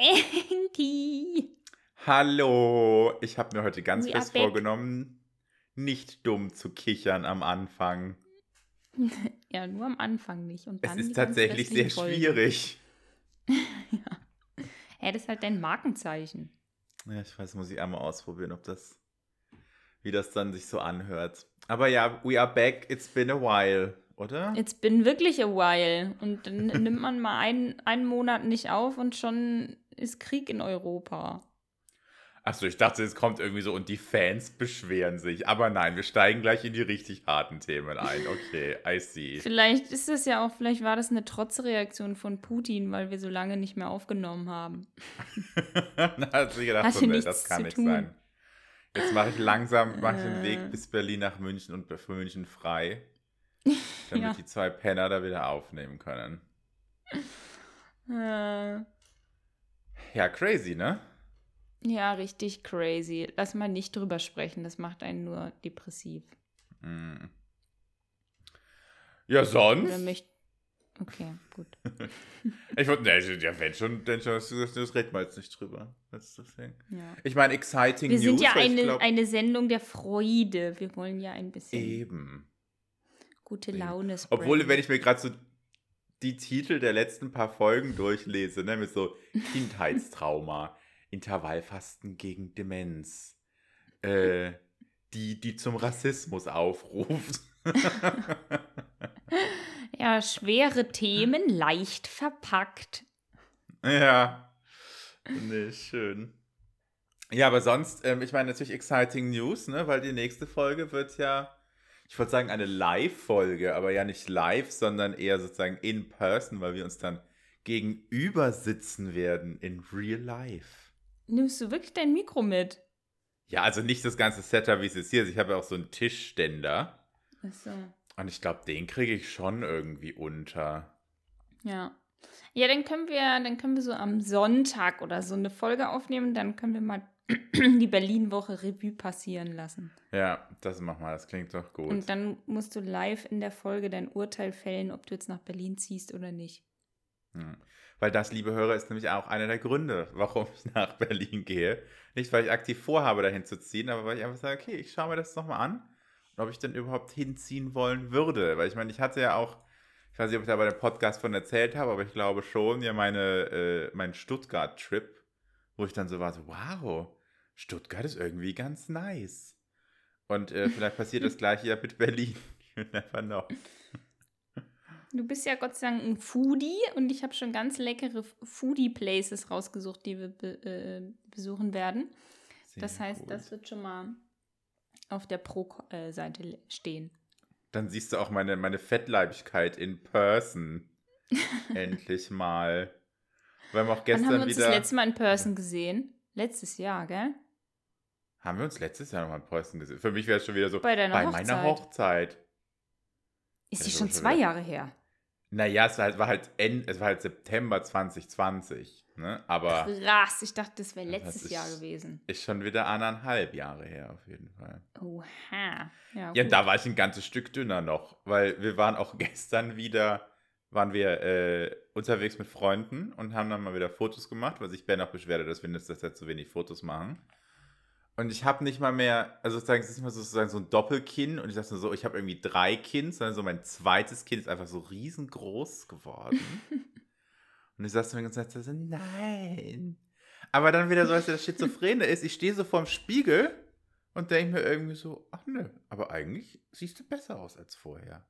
Enki. Hallo, ich habe mir heute ganz We fest vorgenommen, nicht dumm zu kichern am Anfang. Ja, nur am Anfang nicht. Und dann Es ist tatsächlich sehr Folgen. schwierig. Ja, das ist halt dein Markenzeichen. Ja, ich weiß, muss ich einmal ausprobieren, ob das, wie das dann sich so anhört. Aber ja, we are back, it's been a while, oder? It's been wirklich a while. Und dann nimmt man mal einen, einen Monat nicht auf und schon ist Krieg in Europa. Achso, ich dachte, es kommt irgendwie so und die Fans beschweren sich. Aber nein, wir steigen gleich in die richtig harten Themen ein. Okay, I see. Vielleicht ist es ja auch, vielleicht war das eine Trotzreaktion von Putin, weil wir so lange nicht mehr aufgenommen haben. da hat sie gedacht, so, nee, das kann nicht tun. sein. Jetzt mache ich langsam mach ich den Äh. Weg bis Berlin nach München und für München frei, damit Ja. die zwei Penner da wieder aufnehmen können. Äh, Ja, crazy, ne? ja, richtig crazy. Lass mal nicht drüber sprechen, das macht einen nur depressiv. Hm. Ja, sonst? okay, gut. Ich wollte, ne, ja, wenn schon, denn schon, das, das reden wir jetzt nicht drüber. Das ist das Ding. Ja. Ich meine, exciting Wir News. sind ja eine, glaub, eine Sendung der Freude. Wir wollen ja ein bisschen Eben. gute. Laune Obwohl, wenn ich mir gerade so die Titel der letzten paar Folgen durchlese, ne, mit so Kindheitstrauma, Intervallfasten gegen Demenz, äh, die, die zum Rassismus aufruft. Ja, schwere Themen, leicht verpackt. ja. Nee, schön. Ja, aber sonst, ähm, ich meine natürlich exciting News, ne, weil die nächste Folge wird ja, ich wollte sagen eine Live-Folge, aber ja nicht live, sondern eher sozusagen in person, weil wir uns dann gegenüber sitzen werden in real life. Nimmst du wirklich dein Mikro mit? Ja, also nicht das ganze Setup, wie es jetzt hier ist. Ich habe ja auch so einen Tischständer. Achso. Und ich glaube, den kriege ich schon irgendwie unter. Ja. Ja, dann können wir, dann können wir so am Sonntag oder so eine Folge aufnehmen, dann können wir mal die Berlin-Woche Revue passieren lassen. Ja, das machen wir. Das klingt doch gut. Und dann musst du live in der Folge dein Urteil fällen, ob du jetzt nach Berlin ziehst oder nicht. Hm. Weil das, liebe Hörer, ist nämlich auch einer der Gründe, warum ich nach Berlin gehe. Nicht, weil ich aktiv vorhabe, dahin zu ziehen, aber weil ich einfach sage, okay, ich schaue mir das nochmal an und ob ich denn überhaupt hinziehen wollen würde. Weil ich meine, ich hatte ja auch, ich weiß nicht, ob ich da bei dem Podcast von erzählt habe, aber ich glaube schon, ja, meine, äh, mein Stuttgart-Trip, wo ich dann so war, so, wow, Stuttgart ist irgendwie ganz nice. Und äh, vielleicht passiert das gleiche ja mit Berlin. You never know. Du bist ja Gott sei Dank ein Foodie und ich habe schon ganz leckere Foodie-Places rausgesucht, die wir be äh, besuchen werden. Das Sehr heißt, gut. das wird schon mal auf der Pro-Seite stehen. Dann siehst du auch meine, meine Fettleibigkeit in person. Endlich mal. Wir haben auch Wann gestern haben wir uns wieder. das letzte Mal in Person gesehen? Letztes Jahr, gell? Haben wir uns letztes Jahr nochmal in person gesehen? Für mich wäre es schon wieder so. Bei deiner bei Hochzeit. meiner Hochzeit. Ist die das schon schon zwei wieder- Jahre her? Naja, es war halt, war halt, End, es war halt September 2020. Ne? Aber Krass, ich dachte, das wäre Das letztes ist- Jahr gewesen. ist schon wieder anderthalb Jahre her, auf jeden Fall. Oha. Ja, Ja, da war ich ein ganzes Stück dünner noch, weil wir waren auch gestern wieder, waren wir äh, unterwegs mit Freunden und haben dann mal wieder Fotos gemacht, weil sich Ben auch beschwerte, dass wir in letzter Zeit zu wenig Fotos machen. Und ich habe nicht mal mehr, also sozusagen, es ist nicht mal sozusagen so ein Doppelkinn und ich dachte so, ich habe irgendwie drei Kinn, sondern so mein zweites Kinn ist einfach so riesengroß geworden. und ich saß mir ganz Zeit so, nein. Aber dann wieder so, als das Schizophrene ist, ich stehe so vorm Spiegel und denke mir irgendwie so, ach nö, aber eigentlich siehst du besser aus als vorher.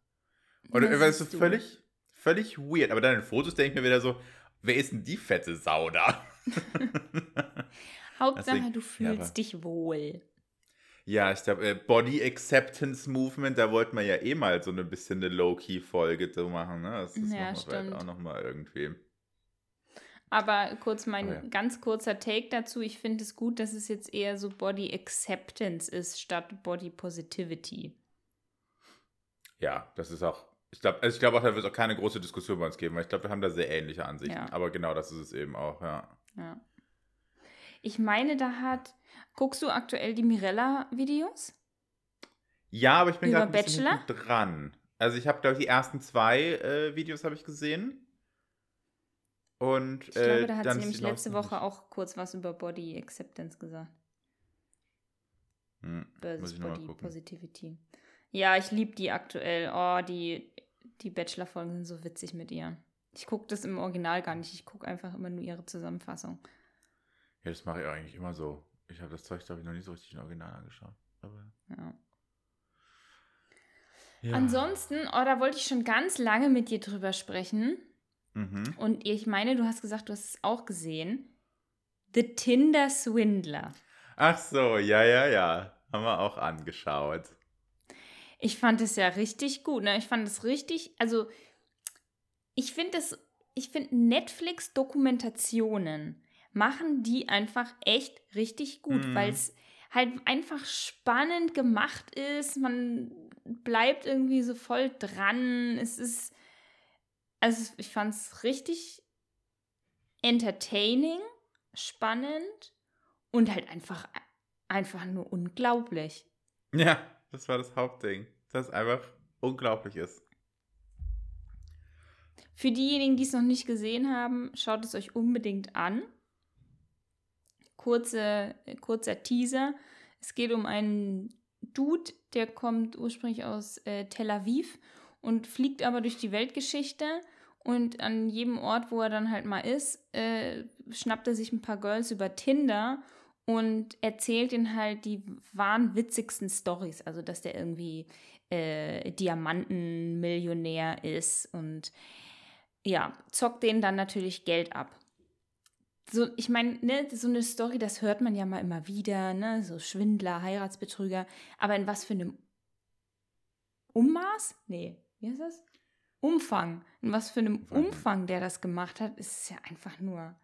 Ja, das ist so du. völlig, völlig weird. Aber dann in den Fotos denke ich mir wieder so, wer ist denn die fette Sau da? Hauptsache, Deswegen- du ja, fühlst aber- dich wohl. Ja, ich glaube, äh, Body Acceptance Movement, da wollten wir ja eh mal so ein bisschen eine Low-Key-Folge zu machen. Ne? Das ist Ja, noch auch nochmal irgendwie. Aber kurz mein Oh ja. ganz kurzer Take dazu. Ich finde es gut, dass es jetzt eher so Body Acceptance ist statt Body Positivity. Ja, das ist auch. Ich glaube, also ich glaube auch, da wird es auch keine große Diskussion bei uns geben, weil ich glaube, wir haben da sehr ähnliche Ansichten. Ja. Aber genau das ist es eben auch, ja. Ja. Ich meine, da hat. Guckst du aktuell die Mirella-Videos? Ja, aber ich bin gerade ein dran. Also ich habe, glaube ich, die ersten zwei äh, Videos habe ich gesehen. Und, Ich glaube, äh, da hat dann sie nämlich letzte Woche auch kurz was über Body Acceptance gesagt. Hm, Versus Body. Positivity. Ja, ich liebe die aktuell. Oh, die, die Bachelor-Folgen sind so witzig mit ihr. Ich gucke das im Original gar nicht. Ich gucke einfach immer nur ihre Zusammenfassung. Ja, das mache ich eigentlich immer so. Ich habe das Zeug, glaube ich, noch nie so richtig im Original angeschaut. Aber, Ja. ja. Ansonsten, oh, da wollte ich schon ganz lange mit dir drüber sprechen. Mhm. Und ich meine, du hast gesagt, du hast es auch gesehen. The Tinder Swindler. Ach so, ja, ja, ja. Haben wir auch angeschaut. Ich fand es ja richtig gut. Ne? Ich fand es richtig, also ich finde es, ich finde Netflix-Dokumentationen machen die einfach echt richtig gut, Mhm. weil es halt einfach spannend gemacht ist. Man bleibt irgendwie so voll dran. Es ist, also ich fand es richtig entertaining, spannend und halt einfach, einfach nur unglaublich. Ja, das war das Hauptding. Dass es einfach unglaublich ist. Für diejenigen, die es noch nicht gesehen haben, schaut es euch unbedingt an. Kurze, äh, kurzer Teaser. Es geht um einen Dude, der kommt ursprünglich aus äh, Tel Aviv und fliegt aber durch die Weltgeschichte. Und an jedem Ort, wo er dann halt mal ist, äh, schnappt er sich ein paar Girls über Tinder und erzählt ihnen halt die wahnwitzigsten Stories. Also, dass der irgendwie äh, Diamantenmillionär ist und ja, zockt denen dann natürlich Geld ab. So, ich meine, ne, so eine Story, das hört man ja mal immer wieder, ne, so Schwindler, Heiratsbetrüger, aber in was für einem Ummaß? Nee, wie heißt das? Umfang. In was für einem Umfang. Der das gemacht hat, ist es ja einfach nur.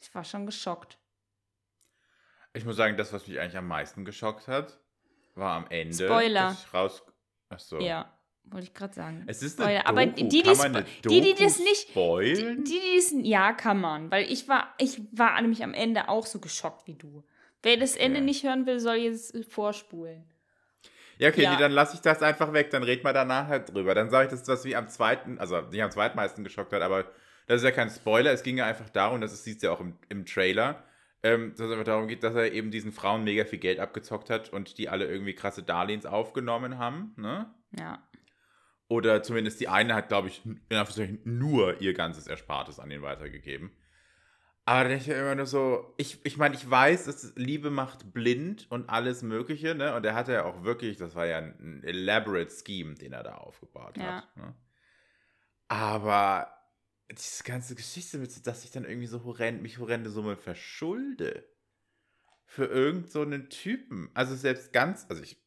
Ich war schon geschockt. Ich muss sagen, das, was mich eigentlich am meisten geschockt hat, war am Ende. Spoiler. Dass ich raus. Ach so. Ja, wollte ich gerade sagen. Es ist eine Spoiler. Aber Doku. die, die, Kann man die, die das nicht, Die, spoilen? die, die es, ja, kann man. Weil ich war, ich war nämlich am Ende auch so geschockt wie du. Wer das Ende Ja. nicht hören will, soll jetzt vorspulen. Ja, okay, Ja. Nee, dann lasse ich das einfach weg, dann reden wir danach halt drüber. Dann sage ich das, was mich am zweiten, also nicht am zweitmeisten geschockt hat, aber das ist ja kein Spoiler. Es ging ja einfach darum, das siehst du ja auch im, im Trailer, ähm, dass es einfach darum geht, dass er eben diesen Frauen mega viel Geld abgezockt hat und die alle irgendwie krasse Darlehens aufgenommen haben, ne? Ja. Oder zumindest die eine hat, glaube ich, nur ihr ganzes Erspartes an ihn weitergegeben. Aber denke ich mir immer nur so, ich, ich meine, ich weiß, dass Liebe macht blind und alles Mögliche, ne? Und er hatte ja auch wirklich, das war ja ein elaborate Scheme, den er da aufgebaut Ja. hat. Ne? Aber diese ganze Geschichte mit, so, dass ich dann irgendwie so horrend, mich horrende Summe verschulde für irgend so einen Typen. Also selbst ganz, also ich,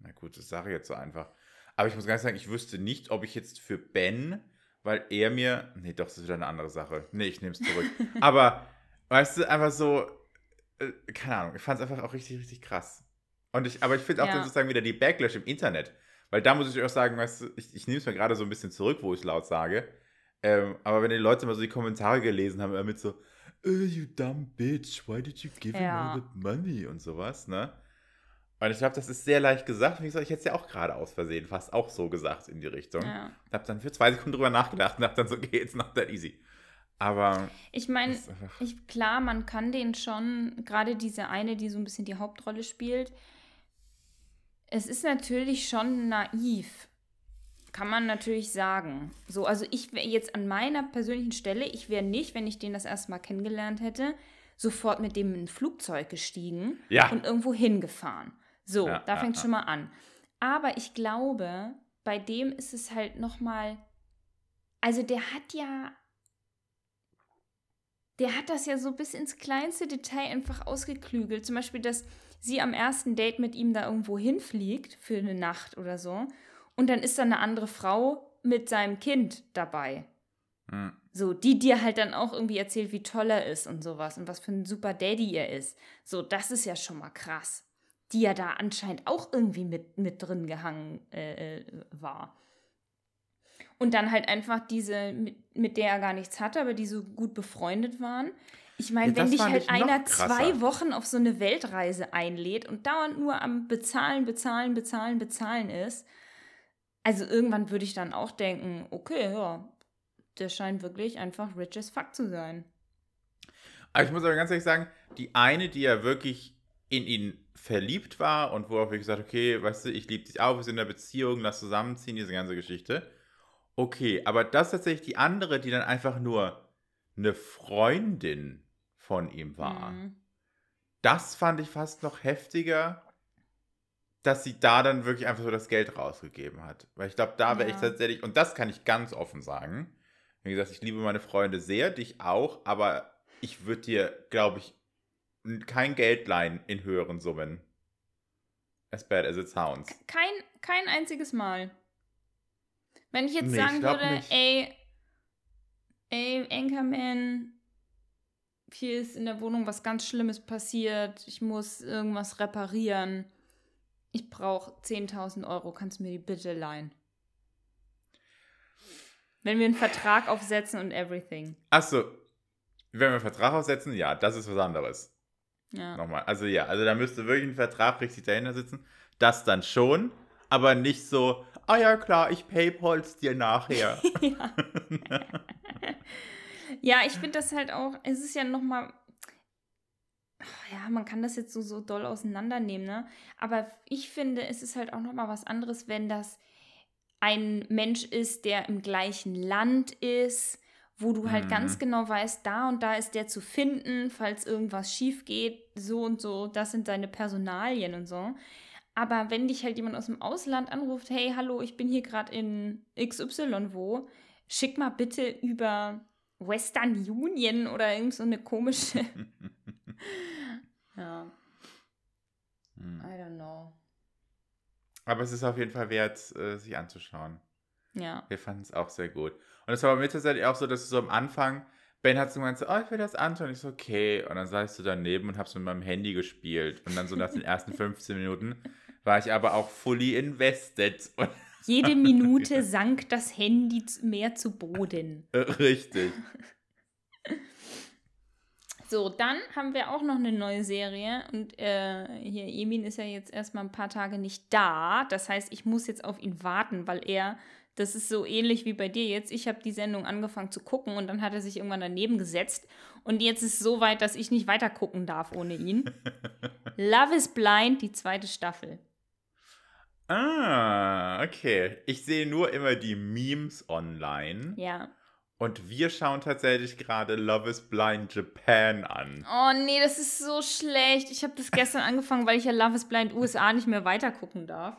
na gut, das sage ich jetzt so einfach. Aber ich muss ganz sagen, ich wüsste nicht, ob ich jetzt für Ben, weil er mir, nee, doch, das ist wieder eine andere Sache. Nee, ich nehme es zurück. Aber, weißt du, einfach so, äh, keine Ahnung, ich fand es einfach auch richtig, richtig krass. Und ich, aber ich finde auch Ja. sozusagen wieder die Backlash im Internet. Weil da muss ich auch sagen, weißt du, ich, ich nehme es mir gerade so ein bisschen zurück, wo ich laut sage. Ähm, aber wenn die Leute mal so die Kommentare gelesen haben, immer mit so, oh, you dumb bitch, why did you give Ja. him all that money und sowas, ne? Und ich glaube, das ist sehr leicht gesagt. Wie gesagt, ich hätte es ja auch gerade aus Versehen fast auch so gesagt in die Richtung. ja. Hab dann für zwei Sekunden drüber nachgedacht und hab dann so, okay, it's not that easy. Aber Ich meine, klar, man kann den schon, gerade diese eine, die so ein bisschen die Hauptrolle spielt, es ist natürlich schon naiv. Kann man natürlich sagen. So, also ich wäre jetzt an meiner persönlichen Stelle, ich wäre nicht, wenn ich den das erste Mal kennengelernt hätte, sofort mit dem in ein Flugzeug gestiegen Ja. und irgendwo hingefahren. So, Ja, da ja, fängt ja. schon mal an. Aber ich glaube, bei dem ist es halt noch mal, also der hat ja, der hat das ja so bis ins kleinste Detail einfach ausgeklügelt. Zum Beispiel, dass sie am ersten Date mit ihm da irgendwo hinfliegt für eine Nacht oder so. Und dann ist da eine andere Frau mit seinem Kind dabei. hm. So, die dir halt dann auch irgendwie erzählt, wie toll er ist und sowas und was für ein super Daddy er ist. So, das ist ja schon mal krass. Die ja da anscheinend auch irgendwie mit, mit drin gehangen äh, äh, war. Und dann halt einfach diese, mit, mit der er gar nichts hatte, aber die so gut befreundet waren. Ich meine, Ja, wenn dich halt einer zwei Wochen auf so eine Weltreise einlädt und dauernd nur am Bezahlen, Bezahlen, Bezahlen, Bezahlen ist, also irgendwann würde ich dann auch denken, okay, ja, der scheint wirklich einfach rich as fuck zu sein. Aber ich muss aber ganz ehrlich sagen, die eine, die ja wirklich in ihn verliebt war und wo auch wirklich gesagt, okay, weißt du, ich liebe dich auch, wir sind in einer Beziehung, lass zusammenziehen, diese ganze Geschichte. Okay, aber das ist tatsächlich die andere, die dann einfach nur eine Freundin von ihm war. Mhm. Das fand ich fast noch heftiger, dass sie da dann wirklich einfach so das Geld rausgegeben hat. Weil ich glaube, da wäre ich Ja. tatsächlich, und das kann ich ganz offen sagen. Wie gesagt, ich liebe meine Freunde sehr, dich auch, aber ich würde dir, glaube ich, kein Geld leihen in höheren Summen. As bad as it sounds. Kein, kein einziges Mal. Wenn ich jetzt Nee, ich sagen glaub würde, nicht. ey, ey, Anchorman, hier ist in der Wohnung was ganz Schlimmes passiert, ich muss irgendwas reparieren, ich brauche 10.000 Euro, kannst du mir die bitte leihen? Wenn wir einen Vertrag aufsetzen und everything. Achso, wenn wir einen Vertrag aufsetzen, ja, das ist was anderes. Ja. Nochmal. Also ja, also da müsste wirklich ein Vertrag richtig dahinter sitzen. Das dann schon, aber nicht so, ah ja klar, ich paypal's dir nachher. ja. ja, ich finde das halt auch, es ist ja nochmal, ja, man kann das jetzt so, so doll auseinandernehmen, ne? Aber ich finde, es ist halt auch nochmal was anderes, wenn das ein Mensch ist, der im gleichen Land ist, wo du halt Mhm. ganz genau weißt, da und da ist der zu finden, falls irgendwas schief geht, so und so, das sind seine Personalien und so. Aber wenn dich halt jemand aus dem Ausland anruft, hey, hallo, ich bin hier gerade in XY wo, schick mal bitte über Western Union oder irgend so eine komische. ja, Hm. I don't know. Aber es ist auf jeden Fall wert, äh, sich anzuschauen. Ja. Wir fanden es auch sehr gut. Und es war bei mir tatsächlich auch so, dass so am Anfang, Ben hat so gemeint, so, oh, ich will das anschauen. Ich so, okay. Und dann saß du daneben und hab's mit meinem Handy gespielt. Und dann so nach den ersten 15 Minuten war ich aber auch fully invested. Und, Jede Minute sank das Handy mehr zu Boden. äh, richtig. So, dann haben wir auch noch eine neue Serie und äh, hier Emin ist ja jetzt erstmal ein paar Tage nicht da. Das heißt, ich muss jetzt auf ihn warten, weil er, das ist so ähnlich wie bei dir jetzt. Ich habe die Sendung angefangen zu gucken und dann hat er sich irgendwann daneben gesetzt und jetzt ist es so weit, dass ich nicht weiter gucken darf ohne ihn. Love is Blind, die zweite Staffel. Ah, okay. Ich sehe nur immer die Memes online. Ja. Und wir schauen tatsächlich gerade Love is Blind Japan an. Oh nee, das ist so schlecht. Ich habe das gestern angefangen, weil ich ja Love is Blind USA nicht mehr weitergucken darf.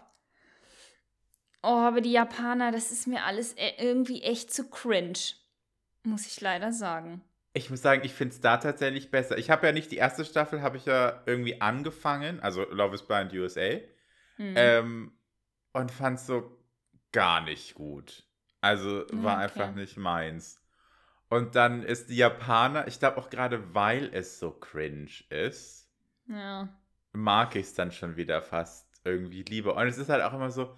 Oh, aber die Japaner, das ist mir alles e- irgendwie echt zu cringe. Muss ich leider sagen. Ich muss sagen, ich finde es da tatsächlich besser. Ich habe ja nicht die erste Staffel, habe ich ja irgendwie angefangen, also Love is Blind USA, Hm. ähm, und fand es so gar nicht gut. Also war Okay. einfach nicht meins. Und dann ist die Japaner, ich glaube auch gerade weil es so cringe ist, ja. mag ich es dann schon wieder fast irgendwie lieber. Und es ist halt auch immer so,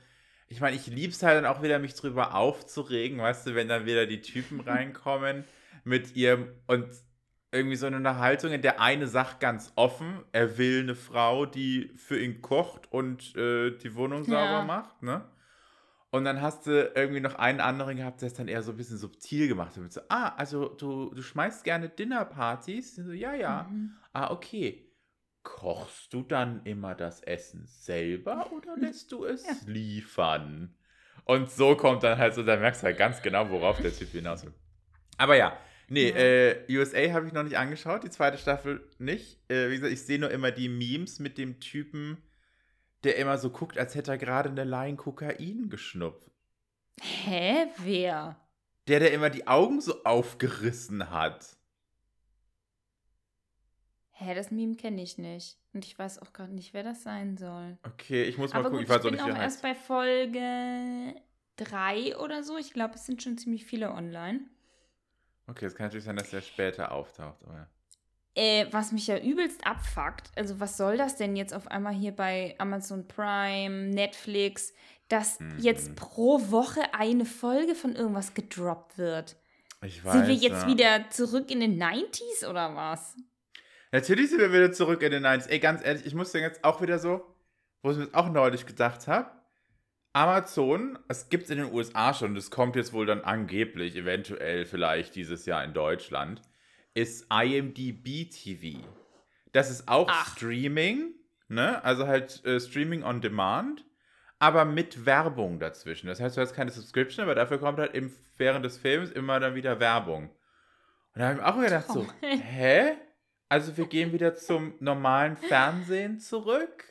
ich meine, ich liebe es halt dann auch wieder, mich drüber aufzuregen, weißt du, wenn dann wieder die Typen reinkommen mit ihrem und irgendwie so eine Unterhaltung, in der eine sagt ganz offen, er will eine Frau, die für ihn kocht und äh, die Wohnung sauber Ja. macht, ne? Und dann hast du irgendwie noch einen anderen gehabt, der es dann eher so ein bisschen subtil gemacht hat. So, ah, also du, du schmeißt gerne Dinnerpartys? So, ja, ja. Mhm. Ah, okay. Kochst du dann immer das Essen selber oder lässt du es Ja. liefern? Und so kommt dann halt so, da merkst du halt ganz genau, worauf der Typ hinaus will. Aber ja, nee, Ja. äh, USA habe ich noch nicht angeschaut, die zweite Staffel nicht. Äh, wie gesagt, ich sehe nur immer die Memes mit dem Typen, der immer so guckt, als hätte er gerade eine Line Kokain geschnupft. Hä? Wer? Der, der immer die Augen so aufgerissen hat. Hä, das Meme kenne ich nicht. Und ich weiß auch gerade nicht, wer das sein soll. Okay, ich muss mal Aber gucken, gut, ich weiß ich auch bin nicht, wie auch er erst heißt. bei Folge 3 oder so. Ich glaube, es sind schon ziemlich viele online. Okay, es kann natürlich sein, dass er später auftaucht, aber. Äh, was mich ja übelst abfuckt, also was soll das denn jetzt auf einmal hier bei Amazon Prime, Netflix, dass Mhm. jetzt pro Woche eine Folge von irgendwas gedroppt wird? Ich weiß. Sind wir jetzt ja. wieder zurück in den 90s oder was? Natürlich sind wir wieder zurück in den 90s. Ey, ganz ehrlich, ich muss dir jetzt auch wieder so, wo ich mir das auch neulich gedacht habe. Amazon, es gibt es in den USA schon, das kommt jetzt wohl dann angeblich, eventuell vielleicht dieses Jahr in Deutschland, ist IMDb TV. Das ist auch Ach. Streaming, ne? Also halt äh, Streaming on Demand, aber mit Werbung dazwischen. Das heißt, du hast keine Subscription, aber dafür kommt halt im, während des Films immer dann wieder Werbung. Und da habe ich mir auch gedacht so, Toll. hä? Also wir gehen wieder zum normalen Fernsehen zurück?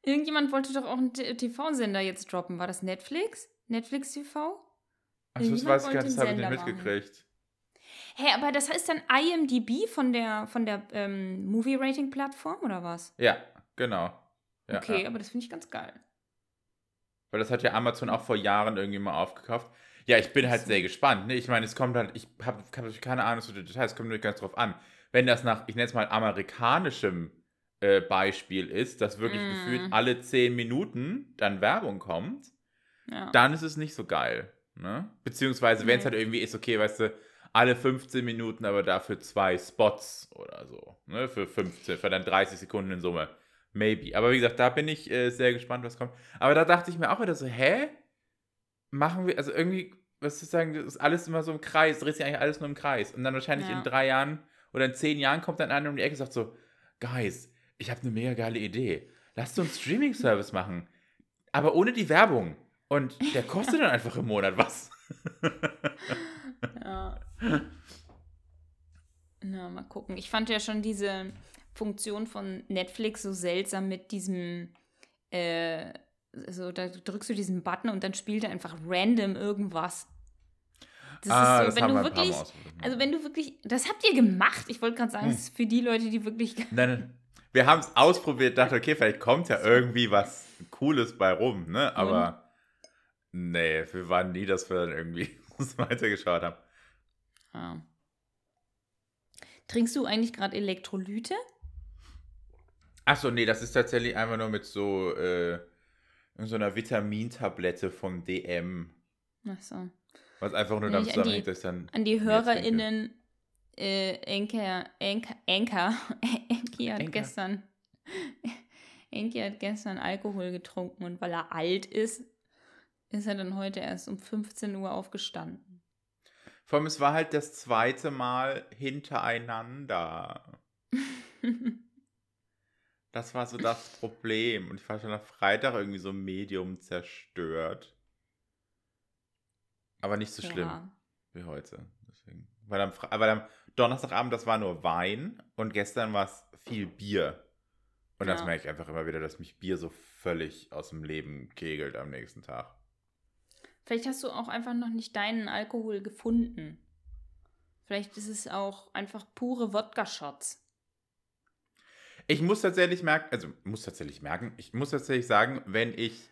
Irgendjemand wollte doch auch einen TV-Sender jetzt droppen. War das Netflix? Netflix TV? Also das weiß ich gar nicht, das habe ich nicht mitgekriegt. Hä, aber das heißt dann IMDb von der, von der ähm, Movie-Rating-Plattform oder was? Ja, genau. Ja, okay, ja. aber das finde ich ganz geil. Weil das hat ja Amazon auch vor Jahren irgendwie mal aufgekauft. Ja, ich bin halt so. sehr gespannt. Ne? Ich meine, es kommt halt, ich habe hab natürlich keine Ahnung zu den Details, es kommt natürlich ganz drauf an. Wenn das nach, ich nenne es mal, amerikanischem äh, Beispiel ist, dass wirklich Mm. gefühlt alle 10 Minuten dann Werbung kommt, Ja. dann ist es nicht so geil. Ne? Beziehungsweise, wenn es Nee. halt irgendwie ist, okay, weißt du, alle 15 Minuten, aber dafür zwei Spots oder so. Ne? Für 15, für dann 30 Sekunden in Summe. Maybe. Aber wie gesagt, da bin ich äh, sehr gespannt, was kommt. Aber da dachte ich mir auch wieder so, hä? Machen wir, also irgendwie, was zu sagen, das ist alles immer so im Kreis, dreht sich eigentlich alles nur im Kreis. Und dann wahrscheinlich Ja. in drei Jahren oder in zehn Jahren kommt dann einer um die Ecke und sagt so, Guys, ich habe eine mega geile Idee. Lasst uns Streaming-Service machen. Aber ohne die Werbung. Und der kostet dann einfach im Monat was. Ja. Na, mal gucken. Ich fand ja schon diese Funktion von Netflix so seltsam mit diesem, äh, so, da drückst du diesen Button und dann spielt er einfach random irgendwas. Das Ah, ist so, wenn haben du wir wirklich, also wenn du wirklich, das habt ihr gemacht. Ich wollte gerade sagen, Hm. das ist für die Leute, die wirklich, Nein, nein. Wir haben es ausprobiert, dachte, okay, vielleicht kommt ja irgendwie was Cooles bei rum, ne? Aber nee, wir waren nie, dass wir dann irgendwie uns weitergeschaut haben. ah. Trinkst du eigentlich gerade Elektrolyte? Achso, nee, das ist tatsächlich einfach nur mit so, äh, so einer Vitamintablette vom DM. Ach so. Was einfach nur damit ich an die- zusammenhängt, dass ich dann. An die. HörerInnen, äh, Enke, Enke, Enka, Enki hat gestern, Enki hat gestern Alkohol getrunken und weil er alt ist, ist er dann heute erst um 15 Uhr aufgestanden. Vor allem, es war halt das zweite Mal hintereinander. Das war so das Problem. Und ich war schon am Freitag irgendwie so medium zerstört. Aber nicht so schlimm Ja. wie heute. Deswegen. Weil, am, weil am Donnerstagabend, das war nur Wein und gestern war es viel Bier. Und das Ja. merke ich einfach immer wieder, dass mich Bier so völlig aus dem Leben kegelt am nächsten Tag. Vielleicht hast du auch einfach noch nicht deinen Alkohol gefunden. Vielleicht ist es auch einfach pure Wodka-Shots. Ich muss tatsächlich merken, also muss tatsächlich merken, ich muss tatsächlich sagen, wenn ich,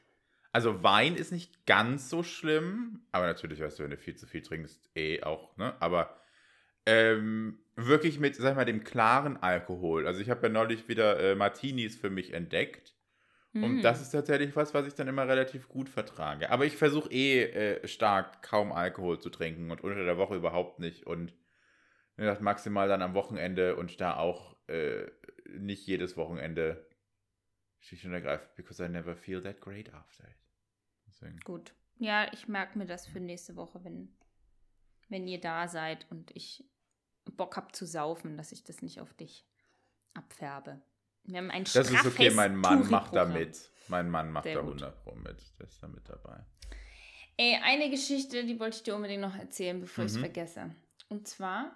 also Wein ist nicht ganz so schlimm, aber natürlich, weißt du, wenn du viel zu viel trinkst, eh auch, ne? Aber ähm, wirklich mit, sag ich mal, dem klaren Alkohol. Also ich habe ja neulich wieder äh, Martinis für mich entdeckt. Und Mm. das ist tatsächlich was, was ich dann immer relativ gut vertrage. Aber ich versuche eh äh, stark kaum Alkohol zu trinken und unter der Woche überhaupt nicht. Und gesagt, maximal dann am Wochenende und da auch äh, nicht jedes Wochenende schlicht und ergreifend, because I never feel that great after it. Deswegen. Gut. Ja, ich merke mir das für nächste Woche, wenn, wenn ihr da seid und ich Bock habe zu saufen, dass ich das nicht auf dich abfärbe. Wir haben ein Das ist okay, mein Mann macht da mit. Mein Mann macht Sehr da gut. 100 Pro mit. Der ist da mit dabei. Ey, eine Geschichte, die wollte ich dir unbedingt noch erzählen, bevor ich es Mhm. vergesse. Und zwar,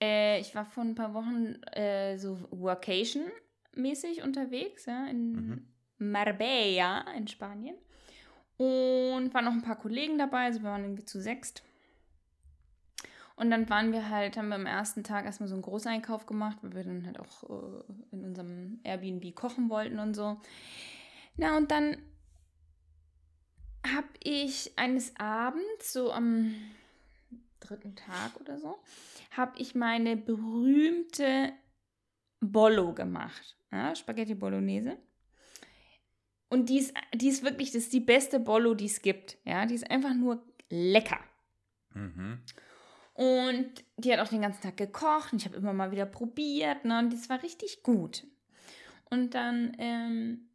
äh, ich war vor ein paar Wochen äh, so Workation-mäßig unterwegs, ja, in Mhm. Marbella in Spanien. Und waren noch ein paar Kollegen dabei, also wir waren irgendwie zu sechst. Und dann waren wir halt, haben wir am ersten Tag erstmal so einen Großeinkauf gemacht, weil wir dann halt auch äh, in unserem Airbnb kochen wollten und so. Na, und dann habe ich eines Abends, so am dritten Tag oder so, habe ich meine berühmte Bollo gemacht. Ja, Spaghetti Bolognese. Und die ist, die ist wirklich, das ist die beste Bollo, die es gibt. Ja, die ist einfach nur lecker. Mhm. Und die hat auch den ganzen Tag gekocht und ich habe immer mal wieder probiert. Ne? Und das war richtig gut. Und dann ähm,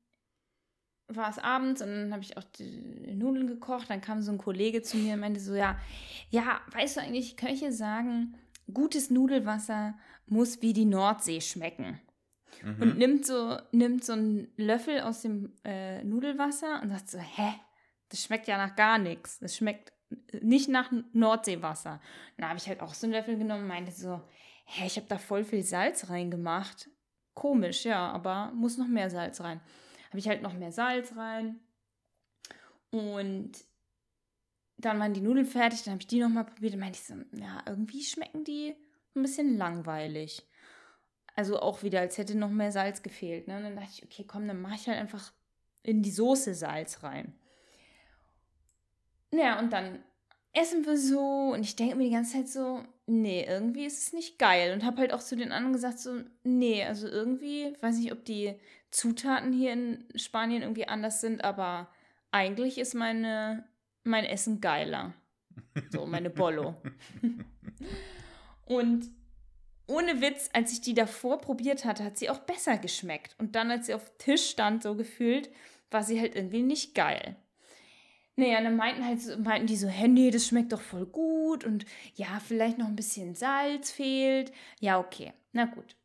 war es abends und dann habe ich auch die Nudeln gekocht. Dann kam so ein Kollege zu mir und meinte so, ja, ja, weißt du eigentlich, Köche sagen, gutes Nudelwasser muss wie die Nordsee schmecken. Mhm. Und nimmt so, nimmt so einen Löffel aus dem äh, Nudelwasser und sagt so, hä, das schmeckt ja nach gar nichts. Das schmeckt nicht nach Nordseewasser. Dann habe ich halt auch so einen Löffel genommen und meinte so, hä, ich habe da voll viel Salz reingemacht. Komisch, ja, aber muss noch mehr Salz rein. Habe ich halt noch mehr Salz rein. Und dann waren die Nudeln fertig, dann habe ich die nochmal probiert und meinte ich so, ja, irgendwie schmecken die ein bisschen langweilig. Also auch wieder, als hätte noch mehr Salz gefehlt. Ne? Und dann dachte ich, okay, komm, dann mache ich halt einfach in die Soße Salz rein. Ja, und dann essen wir so und ich denke mir die ganze Zeit so, nee, irgendwie ist es nicht geil. Und habe halt auch zu den anderen gesagt, so, nee, also irgendwie, weiß nicht, ob die Zutaten hier in Spanien irgendwie anders sind, aber eigentlich ist meine, mein Essen geiler. So, meine Bollo. und ohne Witz, als ich die davor probiert hatte, hat sie auch besser geschmeckt. Und dann, als sie auf dem Tisch stand, so gefühlt, war sie halt irgendwie nicht geil. Naja, dann meinten halt, meinten die so, nee, das schmeckt doch voll gut und ja, vielleicht noch ein bisschen Salz fehlt. Ja, okay, na gut.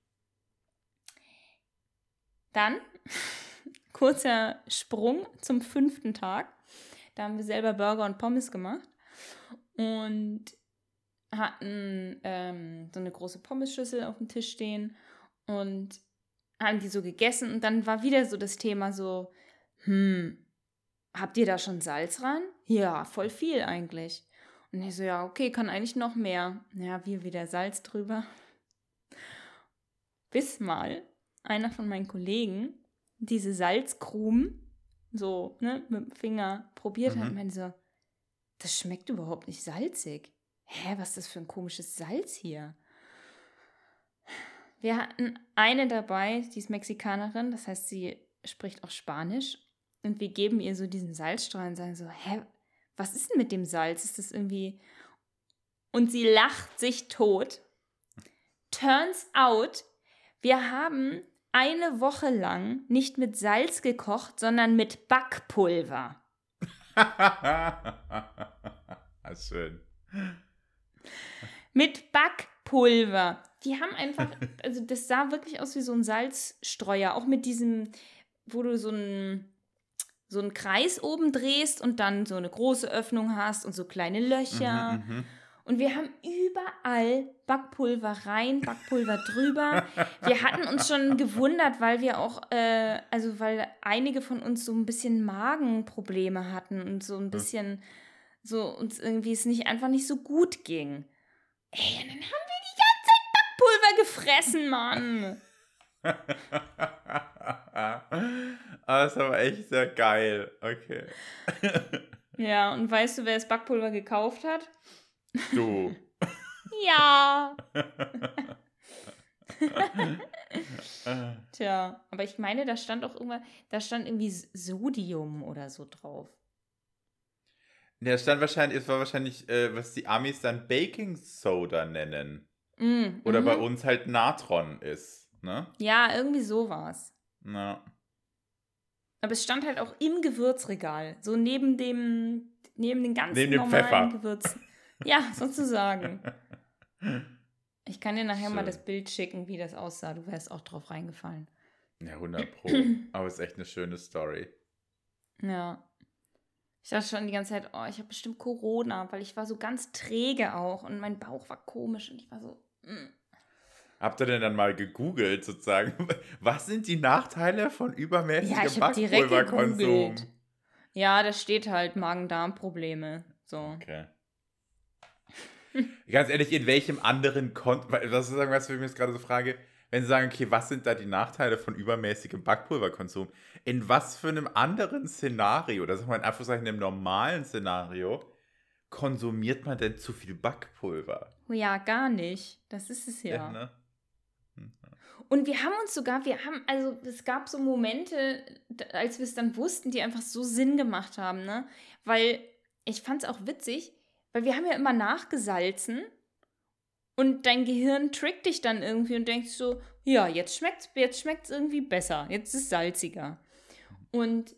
Dann, kurzer Sprung zum fünften Tag. Da haben wir selber Burger und Pommes gemacht und hatten ähm, so eine große Pommes-Schüssel auf dem Tisch stehen und haben die so gegessen und dann war wieder so das Thema so, hm, habt ihr da schon Salz ran? Ja, voll viel eigentlich. Und ich so, ja, okay, kann eigentlich noch mehr. Ja, wir wieder Salz drüber. Bis mal einer von meinen Kollegen diese Salzkrumen so ne, mit dem Finger probiert mhm. hat und meinte so, das schmeckt überhaupt nicht salzig. Hä, was ist das für ein komisches Salz hier? Wir hatten eine dabei, die ist Mexikanerin, das heißt, sie spricht auch Spanisch und wir geben ihr so diesen Salzstrahl und sagen so, hä, was ist denn mit dem Salz? Ist das irgendwie... Und sie lacht sich tot. Turns out, wir haben eine Woche lang nicht mit Salz gekocht, sondern mit Backpulver. Schön. Mit Backpulver. Die haben einfach, also das sah wirklich aus wie so ein Salzstreuer, auch mit diesem, wo du so ein so einen Kreis oben drehst und dann so eine große Öffnung hast und so kleine Löcher. Mhm, mhm. und wir haben überall Backpulver rein, Backpulver drüber. Wir hatten uns schon gewundert, weil wir auch, äh, also weil einige von uns so ein bisschen Magenprobleme hatten und so ein bisschen so uns irgendwie es nicht einfach nicht so gut ging. Ey, und dann haben wir die ganze Zeit Backpulver gefressen, Mann. ah, das ist aber echt sehr geil. Okay. ja, und weißt du, wer das Backpulver gekauft hat? Du. ja. Tja, aber ich meine, da stand auch irgendwann, da stand irgendwie Sodium oder so drauf. Ja, stand wahrscheinlich, es war wahrscheinlich, äh, was die Amis dann Baking Soda nennen. Mm, oder mm bei mhm. uns halt Natron ist. Ne? Ja, irgendwie so war's. Ja. Aber es stand halt auch im Gewürzregal, so neben dem, neben den ganzen neben normalen Pfeffer. Gewürzen. Ja, sozusagen. Ich kann dir nachher Schön. mal das Bild schicken, wie das aussah. Du wärst auch drauf reingefallen. Ja, 100 Pro. Aber es ist echt eine schöne Story. Ja. Ich dachte schon die ganze Zeit, oh, ich habe bestimmt Corona, weil ich war so ganz träge auch und mein Bauch war komisch und ich war so. Mm. Habt ihr denn dann mal gegoogelt, sozusagen, was sind die Nachteile von übermäßigem ja, Backpulverkonsum? Ja, da steht halt Magen-Darm-Probleme. So. Okay. Ganz ehrlich, in welchem anderen Kontext, das ist irgendwas, was ich mir jetzt gerade so frage, wenn Sie sagen, okay, was sind da die Nachteile von übermäßigem Backpulverkonsum? In was für einem anderen Szenario, oder sagen wir in Anführungszeichen einem normalen Szenario, konsumiert man denn zu viel Backpulver? Oh ja, gar nicht. Das ist es ja. ja ne? Und wir haben uns sogar, wir haben, also es gab so Momente, als wir es dann wussten, die einfach so Sinn gemacht haben, ne? Weil ich fand es auch witzig, weil wir haben ja immer nachgesalzen und dein Gehirn trickt dich dann irgendwie und denkst so, ja, jetzt schmeckt es jetzt schmeckt's irgendwie besser, jetzt ist es salziger. Und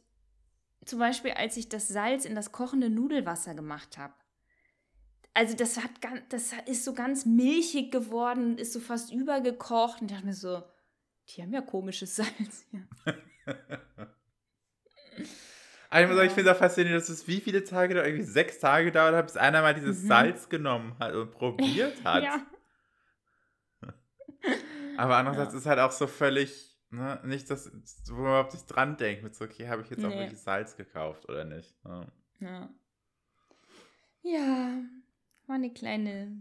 zum Beispiel, als ich das Salz in das kochende Nudelwasser gemacht habe. Also das hat ganz, das ist so ganz milchig geworden, ist so fast übergekocht. Und ich dachte mir so, die haben ja komisches Salz hier. Ich muss sagen, ich finde es auch faszinierend, dass es wie viele Tage da, irgendwie sechs Tage dauert hat, bis einer mal dieses mhm. Salz genommen hat und probiert hat. ja. Aber andererseits ja. ist halt auch so völlig, ne, nicht, dass, wo man überhaupt nicht dran denkt, mit so, okay, habe ich jetzt nee. auch wirklich Salz gekauft oder nicht? Ja. ja. Ja, war eine kleine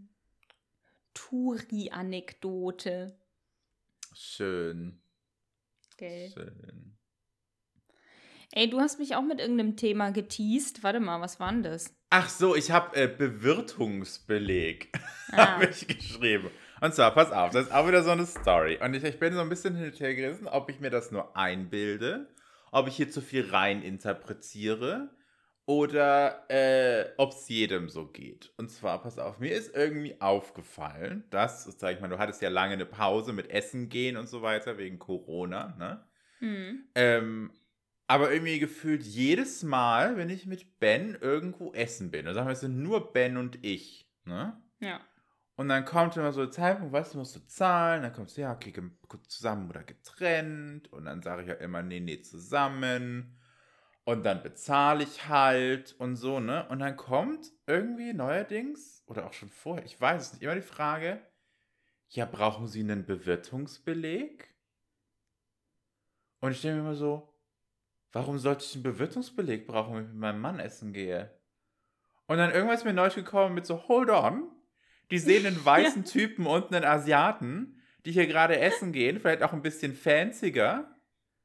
Touri-Anekdote. Schön. Gell. Schön. Ey, du hast mich auch mit irgendeinem Thema geteased. Warte mal, was war denn das? Ach so, ich habe äh, Bewirtungsbeleg, ah. habe ich geschrieben. Und zwar, pass auf, das ist auch wieder so eine Story. Und ich, ich bin so ein bisschen hin und her gerissen, ob ich mir das nur einbilde, ob ich hier zu viel rein interpretiere oder äh, ob es jedem so geht. Und zwar, pass auf, mir ist irgendwie aufgefallen, dass, sag ich mal, du hattest ja lange eine Pause mit Essen gehen und so weiter wegen Corona, ne? Mhm. Ähm, aber irgendwie gefühlt jedes Mal, wenn ich mit Ben irgendwo essen bin, dann sagen wir, es sind nur Ben und ich, ne? Ja. Und dann kommt immer so ein Zeitpunkt, weißt du, musst du zahlen, dann kommst du, ja, okay, zusammen oder getrennt. Und dann sage ich ja immer, nee, nee, zusammen. Und dann bezahle ich halt und so, ne? Und dann kommt irgendwie neuerdings, oder auch schon vorher, ich weiß es nicht, immer die Frage, ja, brauchen Sie einen Bewirtungsbeleg? Und ich denke mir immer so, warum sollte ich einen Bewirtungsbeleg brauchen, wenn ich mit meinem Mann essen gehe? Und dann irgendwas ist mir neu gekommen mit so, hold on, die sehen einen weißen. Typen und einen Asiaten, die hier gerade essen gehen, vielleicht auch ein bisschen fancier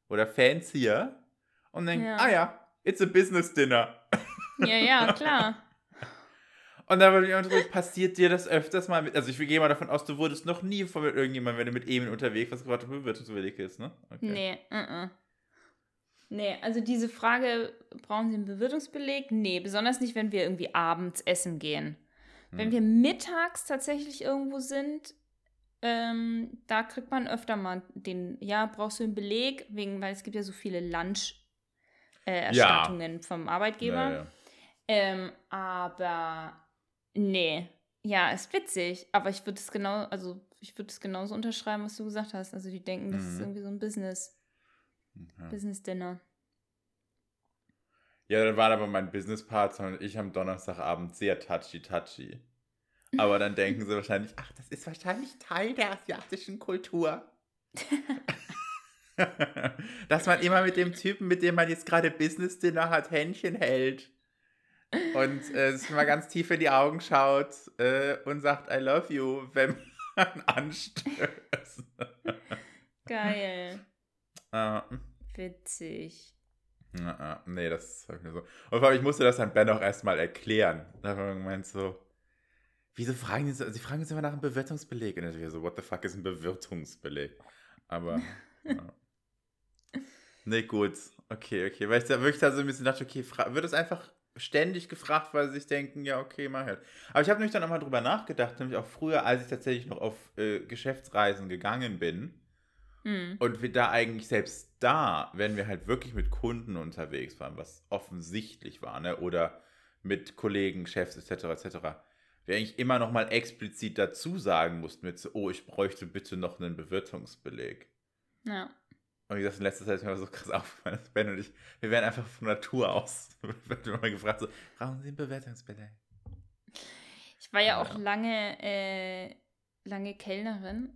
oder fancier und denken, ja. ah ja, it's a business dinner. Ja, ja, klar. Und dann würde ich auch passiert dir das öfters mal mit, also ich gehe mal davon aus, du wurdest noch nie von irgendjemandem, wenn du mit Emin unterwegs warst, gefragt, ob du bewirtungswillig ist, ne? Okay. Nee, uh -uh. Nee, also diese Frage, brauchen Sie einen Bewirtungsbeleg? Nee, besonders nicht, wenn wir irgendwie abends essen gehen. Hm. Wenn wir mittags tatsächlich irgendwo sind, ähm, da kriegt man öfter mal den, ja, brauchst du einen Beleg, wegen, weil es gibt ja so viele Lunch-Erstattungen äh, ja. vom Arbeitgeber. Ja, ja. Ähm, aber nee, ja, ist witzig, aber ich würde es genau, also ich würde es genauso unterschreiben, was du gesagt hast. Also die denken, das ist mhm. irgendwie so ein Business. Ja. Business Dinner. Ja, dann waren aber mein Businesspartner und ich am Donnerstagabend sehr touchy-touchy. Aber dann denken sie wahrscheinlich, ach, das ist wahrscheinlich Teil der asiatischen Kultur. Dass man immer mit dem Typen, mit dem man jetzt gerade Business Dinner hat, Händchen hält. Und äh, sich mal ganz tief in die Augen schaut äh, und sagt, I love you, wenn man anstößt. Geil. Uh, Witzig. Na, nee, das ist mir so. Und vor allem, ich musste das dann Ben auch erstmal erklären. Da habe ich gemeint so, wieso fragen die so, sie fragen uns immer nach einem Bewirtungsbeleg. Und ich so, what the fuck ist ein Bewirtungsbeleg? Aber, ja. Nee, gut. Okay, okay. Weil ich da wirklich da so ein bisschen dachte, okay, wird es einfach ständig gefragt, weil sie sich denken, ja, okay, mach halt. Aber ich habe nämlich dann auch mal drüber nachgedacht, nämlich auch früher, als ich tatsächlich noch auf äh, Geschäftsreisen gegangen bin, Mhm. Und wir da eigentlich selbst da, wenn wir halt wirklich mit Kunden unterwegs waren, was offensichtlich war, ne? oder mit Kollegen, Chefs etc. etc., wir eigentlich immer noch mal explizit dazu sagen mussten, mit so, oh, ich bräuchte bitte noch einen Bewirtungsbeleg. Ja. Und wie gesagt, in letzter Zeit ist mir so krass aufgefallen, dass Ben und ich, wir werden einfach von Natur aus, wird immer gefragt, so, brauchen Sie einen Bewertungsbeleg? Ich war ja, ja. auch lange, äh, lange Kellnerin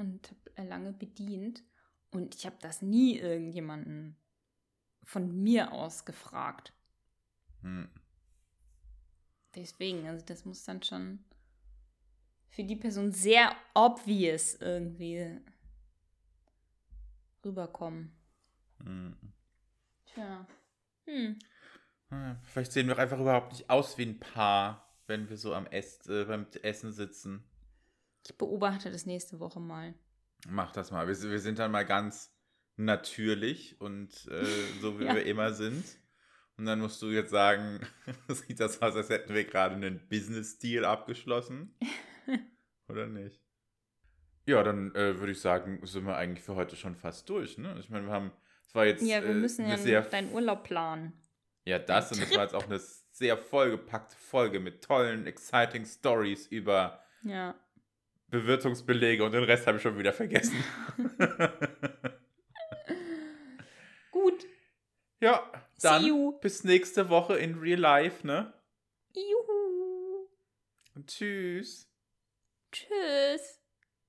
und habe lange bedient. Und ich habe das nie irgendjemanden von mir aus gefragt. Hm. Deswegen, also das muss dann schon für die Person sehr obvious irgendwie rüberkommen. Hm. Tja. Hm. Vielleicht sehen wir auch einfach überhaupt nicht aus wie ein Paar, wenn wir so am Ess, äh, beim Essen sitzen. Ich beobachte das nächste Woche mal. Mach das mal. Wir, wir sind dann mal ganz natürlich und äh, so wie ja. wir immer sind. Und dann musst du jetzt sagen, sieht das aus, als hätten wir gerade einen Business-Deal abgeschlossen. Oder nicht? Ja, dann äh, würde ich sagen, sind wir eigentlich für heute schon fast durch. Ne? Ich meine, wir haben, es war jetzt. Ja, wir äh, müssen ja sehr deinen Urlaub planen. Ja, das und das war jetzt auch eine sehr vollgepackte Folge mit tollen, exciting Stories über Ja. Bewirtungsbelege und den Rest habe ich schon wieder vergessen. Gut. ja, dann bis nächste Woche in Real Life, ne? Juhu. Und tschüss. Tschüss.